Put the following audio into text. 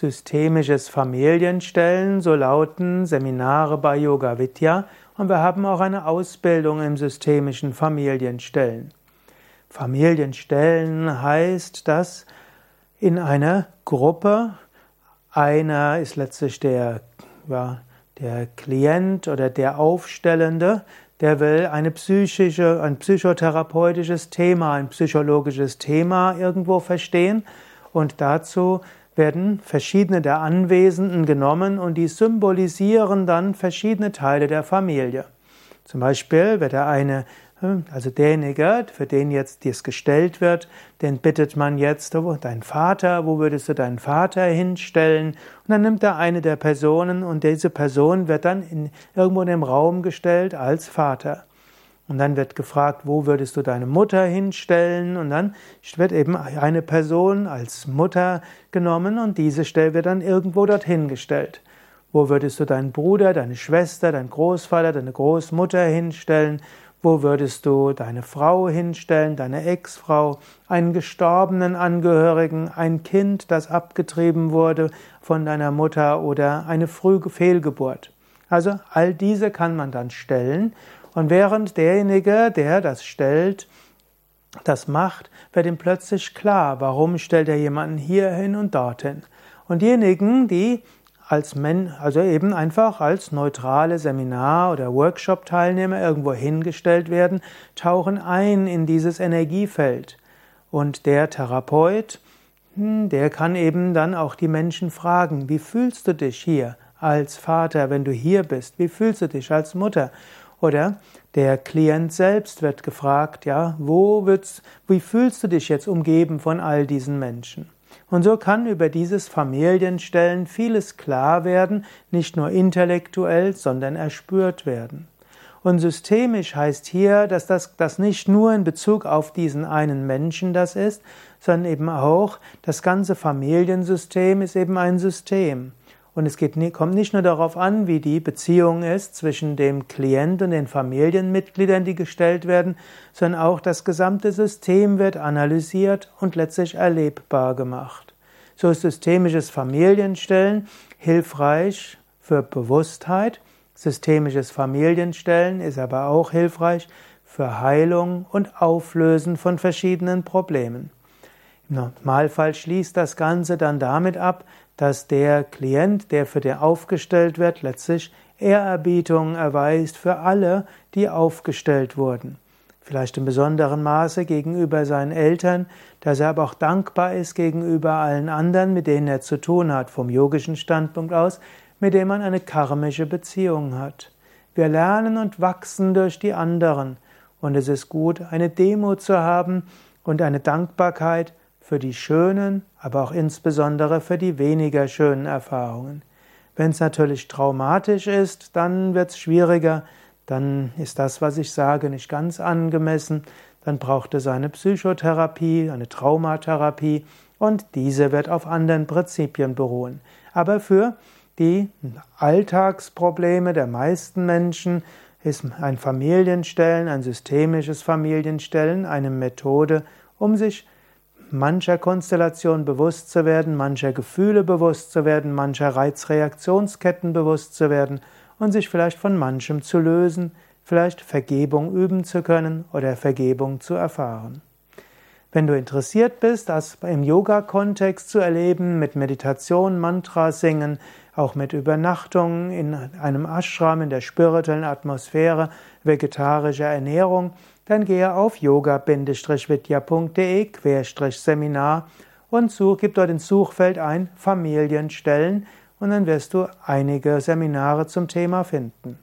systemisches Familienstellen, so lauten Seminare bei Yoga Vidya und wir haben auch eine Ausbildung im systemischen Familienstellen. Familienstellen heißt, dass in einer Gruppe einer ist letztlich der, ja, der Klient oder der Aufstellende, der will eine psychische, ein psychotherapeutisches Thema, ein psychologisches Thema irgendwo verstehen und dazu werden verschiedene der Anwesenden genommen und die symbolisieren dann verschiedene Teile der Familie. Zum Beispiel wird der eine also derjenige, für den jetzt dies gestellt wird, den bittet man jetzt, oh, dein Vater, wo würdest du deinen Vater hinstellen? Und dann nimmt er eine der Personen und diese Person wird dann in, irgendwo in dem Raum gestellt als Vater. Und dann wird gefragt, wo würdest du deine Mutter hinstellen? Und dann wird eben eine Person als Mutter genommen und diese Stelle wird dann irgendwo dorthin gestellt. Wo würdest du deinen Bruder, deine Schwester, deinen Großvater, deine Großmutter hinstellen? Wo würdest du deine Frau hinstellen, deine Ex-Frau, einen gestorbenen Angehörigen, ein Kind, das abgetrieben wurde von deiner Mutter oder eine frühe Fehlgeburt? Also all diese kann man dann stellen und während derjenige, der das stellt, das macht, wird ihm plötzlich klar, warum stellt er jemanden hierhin und dorthin. Und diejenigen, die als Men also eben einfach als neutrale Seminar- oder Workshop-Teilnehmer irgendwo hingestellt werden, tauchen ein in dieses Energiefeld. Und der Therapeut, hm, der kann eben dann auch die Menschen fragen, wie fühlst du dich hier als Vater, wenn du hier bist? Wie fühlst du dich als Mutter? Oder der Klient selbst wird gefragt, ja, wo wird's, wie fühlst du dich jetzt umgeben von all diesen Menschen? Und so kann über dieses Familienstellen vieles klar werden, nicht nur intellektuell, sondern erspürt werden. Und systemisch heißt hier, dass das, das nicht nur in Bezug auf diesen einen Menschen das ist, sondern eben auch das ganze Familiensystem ist eben ein System. Und es geht, kommt nicht nur darauf an, wie die Beziehung ist zwischen dem Klient und den Familienmitgliedern, die gestellt werden, sondern auch das gesamte System wird analysiert und letztlich erlebbar gemacht. So ist systemisches Familienstellen hilfreich für Bewusstheit. Systemisches Familienstellen ist aber auch hilfreich für Heilung und Auflösen von verschiedenen Problemen. Im Normalfall schließt das Ganze dann damit ab, dass der Klient, der für den aufgestellt wird, letztlich Ehrerbietung erweist für alle, die aufgestellt wurden. Vielleicht in besonderem Maße gegenüber seinen Eltern, dass er aber auch dankbar ist gegenüber allen anderen, mit denen er zu tun hat, vom yogischen Standpunkt aus, mit denen man eine karmische Beziehung hat. Wir lernen und wachsen durch die anderen. Und es ist gut, eine Demo zu haben und eine Dankbarkeit für die schönen, aber auch insbesondere für die weniger schönen Erfahrungen. Wenn es natürlich traumatisch ist, dann wird es schwieriger, dann ist das, was ich sage, nicht ganz angemessen, dann braucht es eine Psychotherapie, eine Traumatherapie und diese wird auf anderen Prinzipien beruhen. Aber für die Alltagsprobleme der meisten Menschen ist ein Familienstellen, ein systemisches Familienstellen eine Methode, um sich mancher Konstellation bewusst zu werden, mancher Gefühle bewusst zu werden, mancher Reizreaktionsketten bewusst zu werden und sich vielleicht von manchem zu lösen, vielleicht Vergebung üben zu können oder Vergebung zu erfahren. Wenn du interessiert bist, das im Yoga-Kontext zu erleben, mit Meditation, Mantra singen, auch mit Übernachtung in einem Ashram in der spirituellen Atmosphäre, vegetarischer Ernährung, dann gehe auf yoga-vidya.de-seminar und such, gib dort ins Suchfeld ein Familienstellen und dann wirst du einige Seminare zum Thema finden.